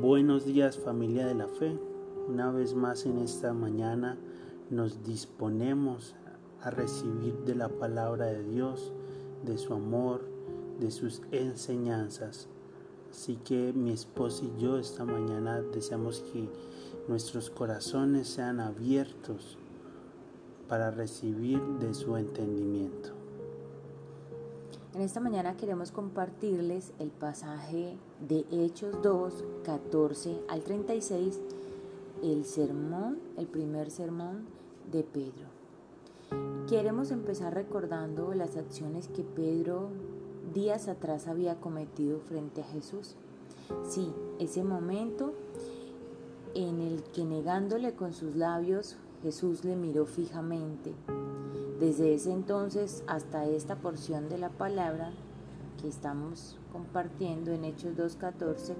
Buenos días familia de la fe. Una vez más en esta mañana nos disponemos a recibir de la palabra de Dios, de su amor, de sus enseñanzas. Así que mi esposa y yo esta mañana deseamos que nuestros corazones sean abiertos para recibir de su entendimiento. En esta mañana queremos compartirles el pasaje de Hechos 2, 14 al 36, el sermón, el primer sermón de Pedro. Queremos empezar recordando las acciones que Pedro días atrás había cometido frente a Jesús. Sí, ese momento en el que negándole con sus labios, Jesús le miró fijamente desde ese entonces hasta esta porción de la palabra que estamos compartiendo en Hechos 2.14,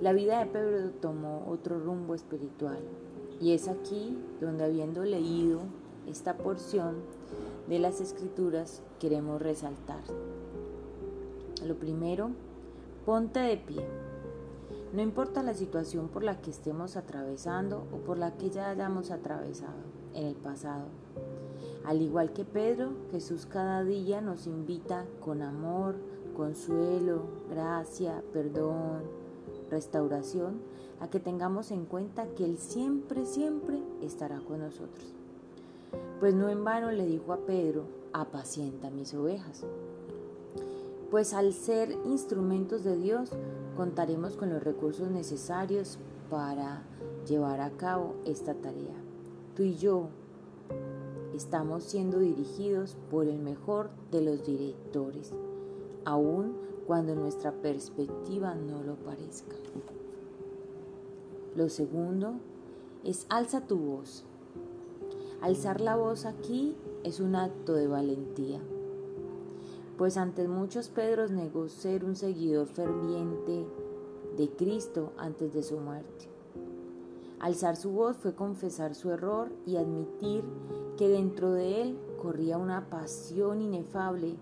la vida de Pedro tomó otro rumbo espiritual. Y es aquí donde habiendo leído esta porción de las escrituras queremos resaltar. Lo primero, ponte de pie. No importa la situación por la que estemos atravesando o por la que ya hayamos atravesado en el pasado. Al igual que Pedro, Jesús cada día nos invita con amor, consuelo, gracia, perdón, restauración, a que tengamos en cuenta que Él siempre, siempre estará con nosotros. Pues no en vano le dijo a Pedro, apacienta mis ovejas. Pues al ser instrumentos de Dios, contaremos con los recursos necesarios para llevar a cabo esta tarea. Tú y yo, estamos siendo dirigidos por el mejor de los directores, aun cuando nuestra perspectiva no lo parezca. Lo segundo es alza tu voz. Alzar la voz aquí es un acto de valentía, pues ante muchos Pedros negó ser un seguidor ferviente de Cristo antes de su muerte. Alzar su voz fue confesar su error y admitir que dentro de él corría una pasión inefable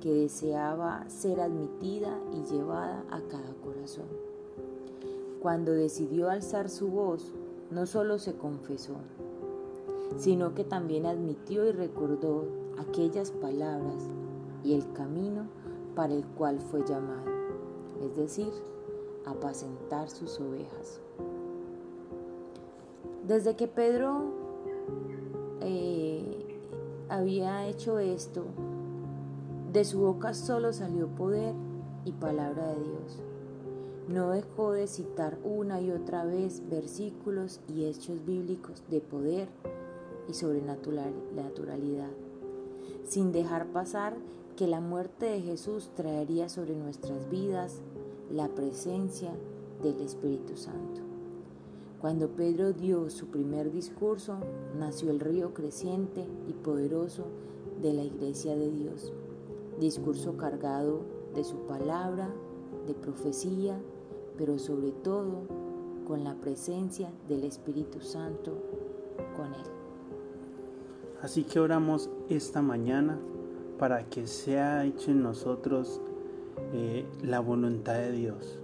que deseaba ser admitida y llevada a cada corazón. Cuando decidió alzar su voz, no solo se confesó, sino que también admitió y recordó aquellas palabras y el camino para el cual fue llamado, es decir, apacentar sus ovejas. Desde que Pedro eh, había hecho esto, de su boca solo salió poder y palabra de Dios. No dejó de citar una y otra vez versículos y hechos bíblicos de poder y sobrenaturalidad, sin dejar pasar que la muerte de Jesús traería sobre nuestras vidas la presencia del Espíritu Santo. Cuando Pedro dio su primer discurso, nació el río creciente y poderoso de la iglesia de Dios. Discurso cargado de su palabra, de profecía, pero sobre todo con la presencia del Espíritu Santo con él. Así que oramos esta mañana para que sea hecho en nosotros eh, la voluntad de Dios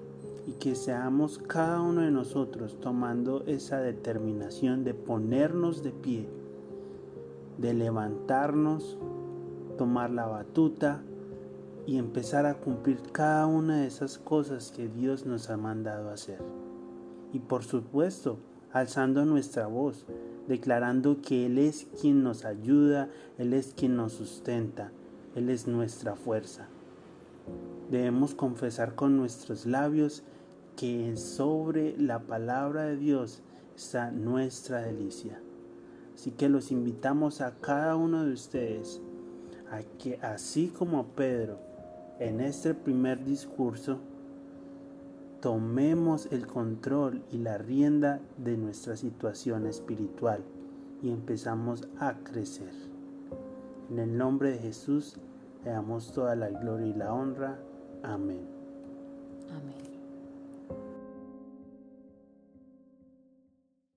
y que seamos cada uno de nosotros tomando esa determinación de ponernos de pie, de levantarnos, tomar la batuta y empezar a cumplir cada una de esas cosas que Dios nos ha mandado hacer. Y por supuesto, alzando nuestra voz, declarando que Él es quien nos ayuda, Él es quien nos sustenta, Él es nuestra fuerza. Debemos confesar con nuestros labios que sobre la palabra de Dios está nuestra delicia. Así que los invitamos a cada uno de ustedes a que así como Pedro en este primer discurso, tomemos el control y la rienda de nuestra situación espiritual y empezamos a crecer. En el nombre de Jesús le damos toda la gloria y la honra. Amén. Amén.